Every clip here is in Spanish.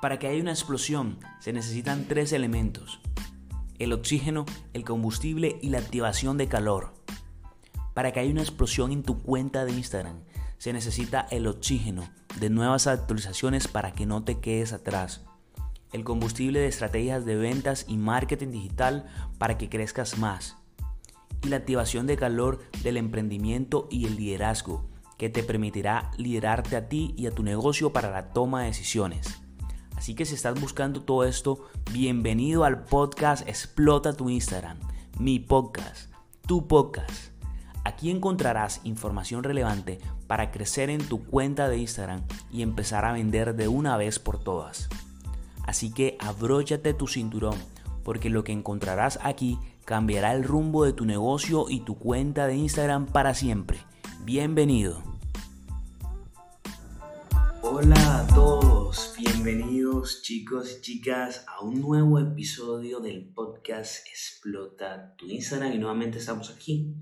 Para que haya una explosión se necesitan tres elementos. El oxígeno, el combustible y la activación de calor. Para que haya una explosión en tu cuenta de Instagram se necesita el oxígeno de nuevas actualizaciones para que no te quedes atrás. El combustible de estrategias de ventas y marketing digital para que crezcas más. Y la activación de calor del emprendimiento y el liderazgo que te permitirá liderarte a ti y a tu negocio para la toma de decisiones. Así que si estás buscando todo esto, bienvenido al podcast Explota tu Instagram, mi podcast, tu podcast. Aquí encontrarás información relevante para crecer en tu cuenta de Instagram y empezar a vender de una vez por todas. Así que abróchate tu cinturón, porque lo que encontrarás aquí cambiará el rumbo de tu negocio y tu cuenta de Instagram para siempre. Bienvenido. Hola a todos, bienvenidos chicos y chicas a un nuevo episodio del podcast Explota tu Instagram y nuevamente estamos aquí.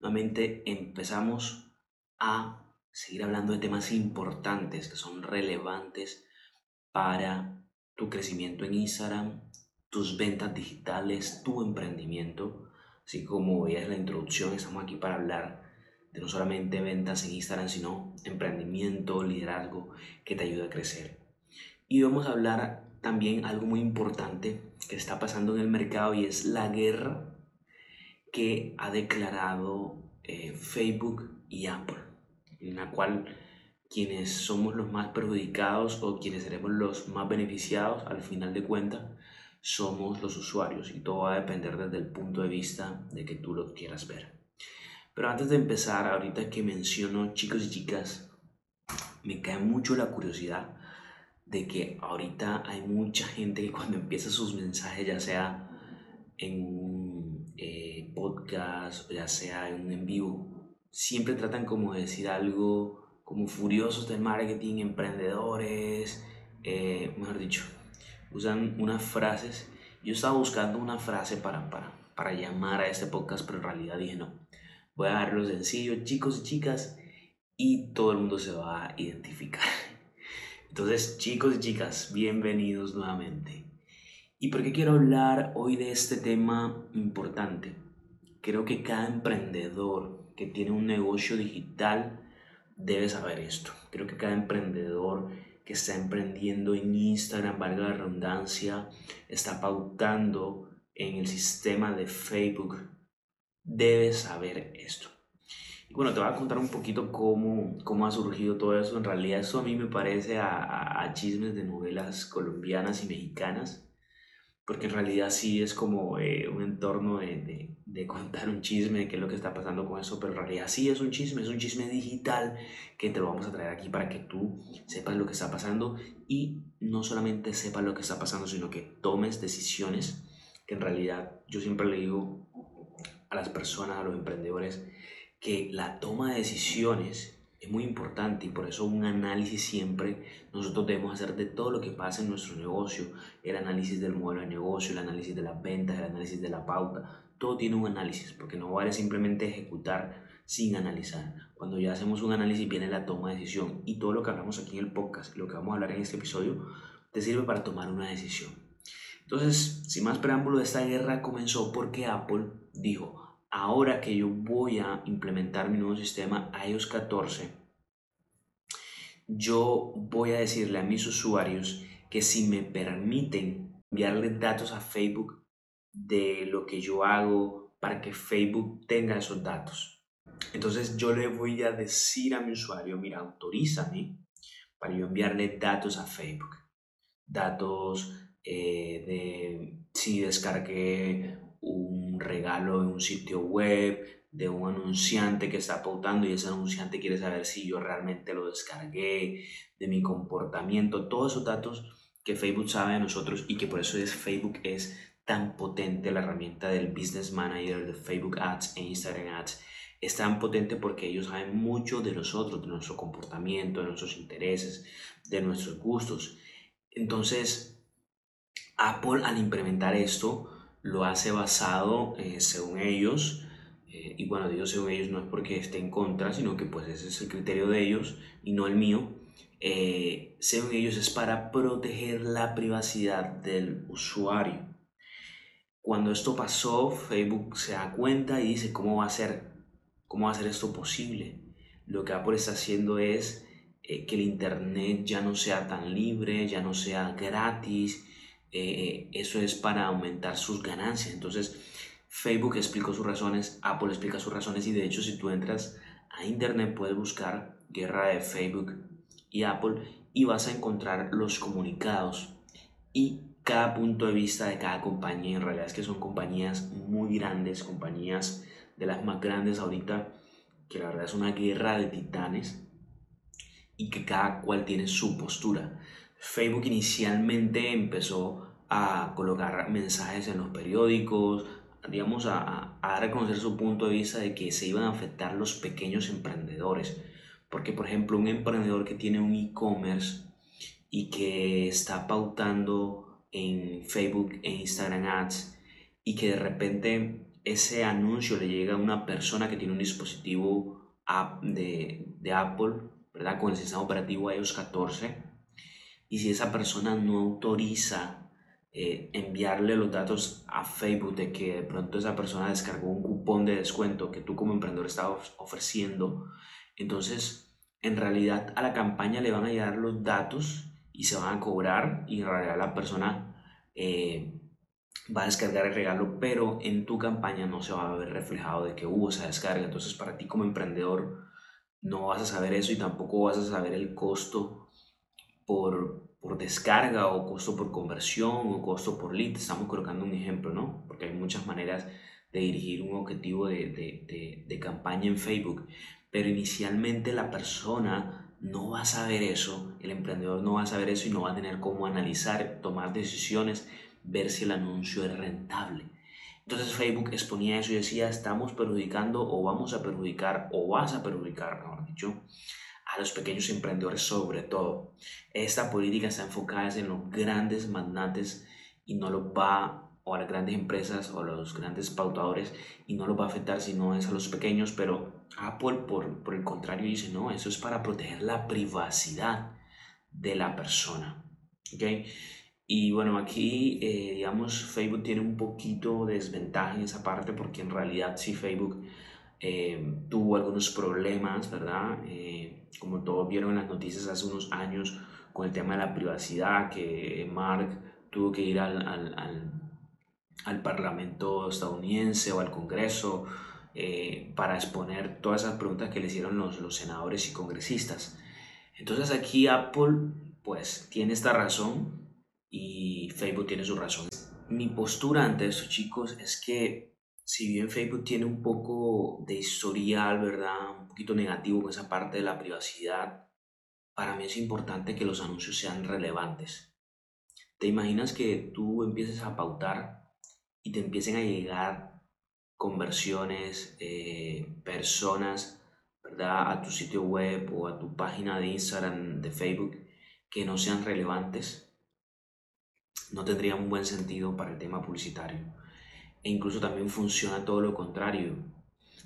Nuevamente empezamos a seguir hablando de temas importantes que son relevantes para tu crecimiento en Instagram, tus ventas digitales, tu emprendimiento. Así como veías la introducción, estamos aquí para hablar de no solamente ventas en Instagram, sino emprendimiento, liderazgo que te ayuda a crecer. Y vamos a hablar también algo muy importante que está pasando en el mercado y es la guerra que ha declarado eh, Facebook y Apple, en la cual quienes somos los más perjudicados o quienes seremos los más beneficiados al final de cuentas somos los usuarios y todo va a depender desde el punto de vista de que tú lo quieras ver. Pero antes de empezar, ahorita que menciono chicos y chicas, me cae mucho la curiosidad de que ahorita hay mucha gente que cuando empieza sus mensajes, ya sea en un eh, podcast o ya sea en un en vivo, siempre tratan como de decir algo como furiosos del marketing, emprendedores, eh, mejor dicho, usan unas frases. Yo estaba buscando una frase para, para, para llamar a este podcast, pero en realidad dije no Voy a darlo sencillo, chicos y chicas, y todo el mundo se va a identificar. Entonces, chicos y chicas, bienvenidos nuevamente. ¿Y por qué quiero hablar hoy de este tema importante? Creo que cada emprendedor que tiene un negocio digital debe saber esto. Creo que cada emprendedor que está emprendiendo en Instagram, valga la redundancia, está pautando en el sistema de Facebook debes saber esto. Bueno, te voy a contar un poquito cómo, cómo ha surgido todo eso. En realidad eso a mí me parece a, a, chismes de novelas colombianas y mexicanas, porque en realidad sí es como eh, un entorno de, de, de, contar un chisme de qué es lo que está pasando con eso, pero en realidad sí es un chisme, es un chisme digital que te lo vamos a traer aquí para que tú sepas lo que está pasando y no solamente sepas lo que está pasando, sino que tomes decisiones que en realidad yo siempre le digo a las personas, a los emprendedores, que la toma de decisiones es muy importante y por eso un análisis siempre nosotros debemos hacer de todo lo que pasa en nuestro negocio, el análisis del modelo de negocio, el análisis de las ventas, el análisis de la pauta, todo tiene un análisis porque no vale simplemente ejecutar sin analizar. Cuando ya hacemos un análisis viene la toma de decisión y todo lo que hablamos aquí en el podcast, lo que vamos a hablar en este episodio, te sirve para tomar una decisión. Entonces, sin más preámbulo, esta guerra comenzó porque Apple dijo, ahora que yo voy a implementar mi nuevo sistema iOS 14, yo voy a decirle a mis usuarios que si me permiten enviarle datos a Facebook de lo que yo hago para que Facebook tenga esos datos. Entonces yo le voy a decir a mi usuario, mira, autorízame para yo enviarle datos a Facebook. Datos eh, de si descargué un regalo en un sitio web, de un anunciante que está pautando y ese anunciante quiere saber si yo realmente lo descargué, de mi comportamiento, todos esos datos que Facebook sabe de nosotros y que por eso es Facebook es tan potente la herramienta del Business Manager de Facebook Ads e Instagram Ads es tan potente porque ellos saben mucho de nosotros, de nuestro comportamiento, de nuestros intereses, de nuestros gustos. Entonces, Apple al implementar esto lo hace basado, eh, según ellos, eh, y bueno, digo según ellos no es porque esté en contra, sino que pues ese es el criterio de ellos y no el mío, eh, según ellos es para proteger la privacidad del usuario. Cuando esto pasó, Facebook se da cuenta y dice, ¿cómo va a ser, cómo va a ser esto posible? Lo que Apple está haciendo es eh, que el Internet ya no sea tan libre, ya no sea gratis. Eh, eso es para aumentar sus ganancias. Entonces, Facebook explicó sus razones, Apple explica sus razones y de hecho si tú entras a Internet puedes buscar guerra de Facebook y Apple y vas a encontrar los comunicados y cada punto de vista de cada compañía. En realidad es que son compañías muy grandes, compañías de las más grandes ahorita, que la verdad es una guerra de titanes y que cada cual tiene su postura. Facebook inicialmente empezó a colocar mensajes en los periódicos, digamos, a, a, reconocer su punto de vista de que se iban a afectar los pequeños emprendedores. Porque, por ejemplo, un emprendedor que tiene un e-commerce y que está pautando en Facebook e Instagram Ads y que de repente ese anuncio le llega a una persona que tiene un dispositivo de, de Apple, ¿verdad? Con el sistema operativo iOS 14 y si esa persona no autoriza eh, enviarle los datos a Facebook de que de pronto esa persona descargó un cupón de descuento que tú como emprendedor estabas ofreciendo, entonces en realidad a la campaña le van a llegar los datos y se van a cobrar y en realidad la persona eh, va a descargar el regalo, pero en tu campaña no se va a ver reflejado de que hubo esa descarga. Entonces para ti como emprendedor no vas a saber eso y tampoco vas a saber el costo por, por descarga o costo por conversión o costo por lead. Estamos colocando un ejemplo, ¿no? Porque hay muchas maneras de dirigir un objetivo de, de, de campaña en Facebook. Pero inicialmente la persona no va a saber eso, el emprendedor no va a saber eso y no va a tener cómo analizar, tomar decisiones, ver si el anuncio es rentable. Entonces Facebook exponía eso y decía, estamos perjudicando o vamos a perjudicar o vas a perjudicar, mejor dicho, a los pequeños emprendedores sobre todo. Esta política está enfocada en los grandes magnates y no lo va o a las grandes empresas o a los grandes pautadores y no lo va a afectar si no es a los pequeños, pero Apple por, por el contrario dice, no, eso es para proteger la privacidad de la persona. ¿okay? Y bueno, aquí, eh, digamos, Facebook tiene un poquito de desventaja en esa parte porque en realidad sí Facebook eh, tuvo algunos problemas, ¿verdad? Eh, como todos vieron en las noticias hace unos años con el tema de la privacidad, que Mark tuvo que ir al, al al Parlamento estadounidense o al Congreso eh, para exponer todas esas preguntas que le hicieron los, los senadores y congresistas. Entonces aquí Apple pues tiene esta razón y Facebook tiene su razón. Mi postura ante esto chicos es que si bien Facebook tiene un poco de historial, ¿verdad? Un poquito negativo con esa parte de la privacidad, para mí es importante que los anuncios sean relevantes. ¿Te imaginas que tú empieces a pautar y te empiecen a llegar conversiones, eh, personas, ¿verdad? A tu sitio web o a tu página de Instagram, de Facebook, que no sean relevantes, no tendría un buen sentido para el tema publicitario. E incluso también funciona todo lo contrario.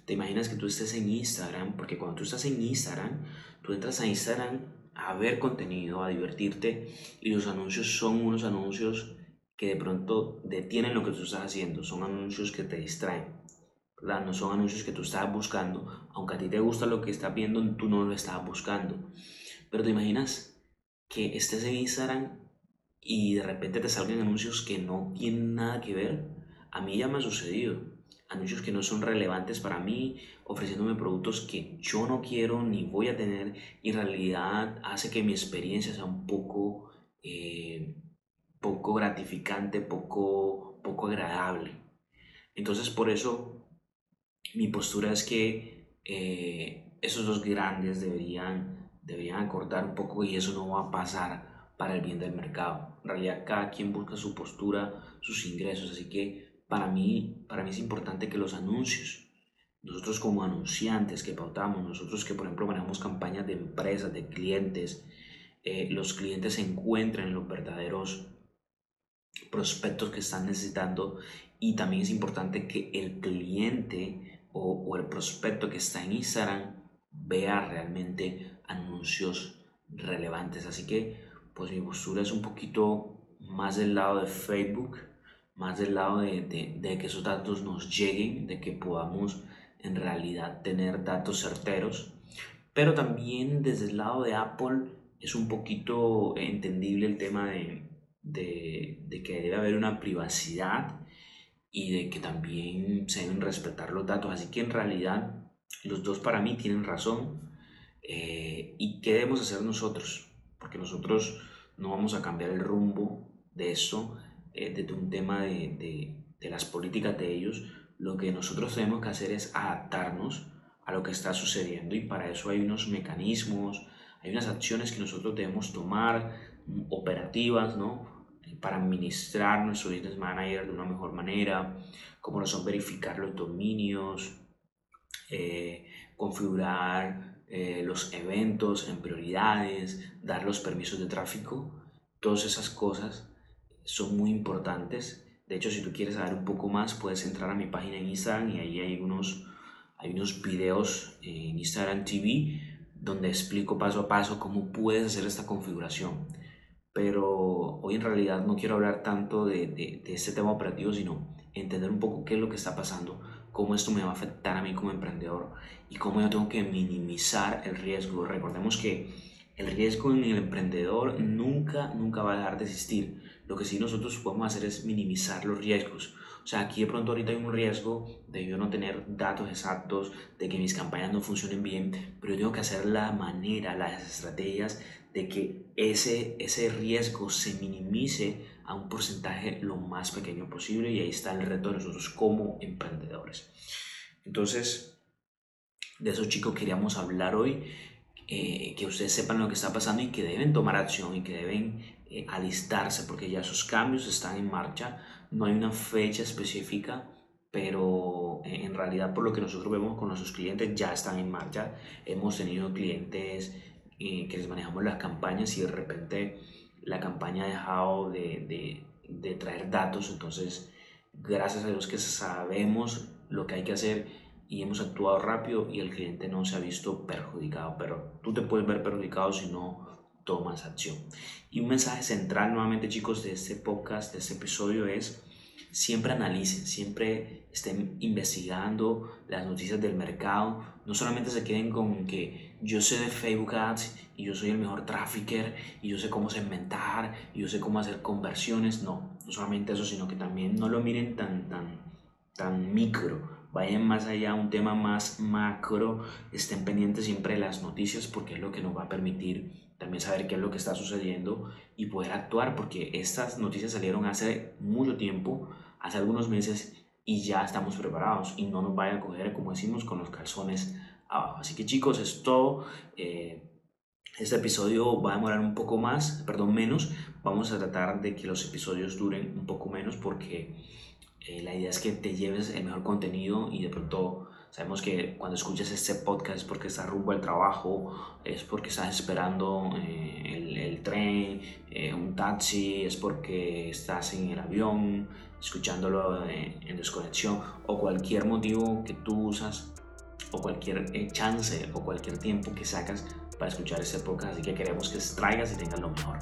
Te imaginas que tú estés en Instagram, porque cuando tú estás en Instagram, tú entras a Instagram a ver contenido, a divertirte, y los anuncios son unos anuncios que de pronto detienen lo que tú estás haciendo, son anuncios que te distraen, ¿verdad? No son anuncios que tú estás buscando, aunque a ti te gusta lo que estás viendo, tú no lo estás buscando. Pero te imaginas que estés en Instagram y de repente te salgan anuncios que no tienen nada que ver. A mí ya me ha sucedido. Anuncios que no son relevantes para mí, ofreciéndome productos que yo no quiero ni voy a tener y en realidad hace que mi experiencia sea un poco eh, poco gratificante, poco, poco agradable. Entonces por eso mi postura es que eh, esos dos grandes deberían, deberían acordar un poco y eso no va a pasar para el bien del mercado. En realidad cada quien busca su postura, sus ingresos, así que para mí, para mí es importante que los anuncios, nosotros como anunciantes que pautamos, nosotros que por ejemplo manejamos campañas de empresas, de clientes, eh, los clientes encuentren los verdaderos prospectos que están necesitando y también es importante que el cliente o, el prospecto que está en Instagram vea realmente anuncios relevantes. Así que pues mi postura es un poquito más del lado de Facebook, más del lado de, de, que esos datos nos lleguen, de que podamos en realidad tener datos certeros. Pero también desde el lado de Apple es un poquito entendible el tema de, de, de, que debe haber una privacidad y de que también se deben respetar los datos. Así que en realidad los dos para mí tienen razón. Eh, ¿Y qué debemos hacer nosotros? Porque nosotros no vamos a cambiar el rumbo de eso eh, desde un tema de, de, las políticas de ellos. Lo que nosotros tenemos que hacer es adaptarnos a lo que está sucediendo y para eso hay unos mecanismos, hay unas acciones que nosotros debemos tomar, mm, operativas, ¿no? Para administrar nuestro business manager de una mejor manera, como son verificar los dominios, eh, configurar eh, los eventos en prioridades, dar los permisos de tráfico, todas esas cosas son muy importantes. De hecho, si tú quieres saber un poco más, puedes entrar a mi página en Instagram y ahí hay unos, hay unos videos en Instagram TV donde explico paso a paso cómo puedes hacer esta configuración. Pero hoy en realidad no quiero hablar tanto de, de, de, este tema operativo, sino entender un poco qué es lo que está pasando, cómo esto me va a afectar a mí como emprendedor y cómo yo tengo que minimizar el riesgo. Recordemos que el riesgo en el emprendedor nunca, nunca va a dejar de existir. Lo que sí nosotros podemos hacer es minimizar los riesgos. O sea, aquí de pronto ahorita hay un riesgo de yo no tener datos exactos, de que mis campañas no funcionen bien, pero yo tengo que hacer la manera, las estrategias de que ese, ese riesgo se minimice a un porcentaje lo más pequeño posible y ahí está el reto de nosotros como emprendedores. Entonces, de eso chicos queríamos hablar hoy, eh, que ustedes sepan lo que está pasando y que deben tomar acción y que deben eh, alistarse porque ya esos cambios están en marcha no hay una fecha específica, pero en realidad por lo que nosotros vemos con nuestros clientes ya están en marcha. Hemos tenido clientes eh, que les manejamos las campañas y de repente la campaña ha dejado de, de, traer datos, entonces gracias a Dios que sabemos lo que hay que hacer y hemos actuado rápido y el cliente no se ha visto perjudicado, pero tú te puedes ver perjudicado si no tomas acción. Y un mensaje central nuevamente chicos de este podcast, de este episodio es siempre analicen, siempre estén investigando las noticias del mercado. No solamente se queden con que yo sé de Facebook Ads y yo soy el mejor trafficker y yo sé cómo segmentar y yo sé cómo hacer conversiones. No, no solamente eso, sino que también no lo miren tan, tan, tan micro. Vayan más allá un tema más macro, estén pendientes siempre de las noticias porque es lo que nos va a permitir también saber qué es lo que está sucediendo y poder actuar, porque estas noticias salieron hace mucho tiempo, hace algunos meses, y ya estamos preparados y no nos vayan a coger, como decimos, con los calzones abajo. Así que chicos, es todo. Eh, este episodio va a demorar un poco más, perdón, menos. Vamos a tratar de que los episodios duren un poco menos porque eh, la idea es que te lleves el mejor contenido y de pronto Sabemos que cuando escuchas este podcast es porque estás rumbo al trabajo, es porque estás esperando eh, el, tren, eh, un taxi, es porque estás en el avión, escuchándolo en, desconexión o cualquier motivo que tú usas o cualquier chance o cualquier tiempo que sacas para escuchar este podcast, así que queremos que traigas y tengas lo mejor.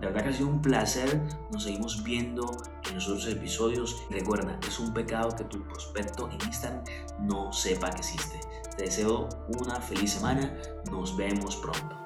De verdad que ha sido un placer, nos seguimos viendo en los otros episodios. Recuerda, es un pecado que tu prospecto en Instagram no sepa que existe. Te deseo una feliz semana, nos vemos pronto.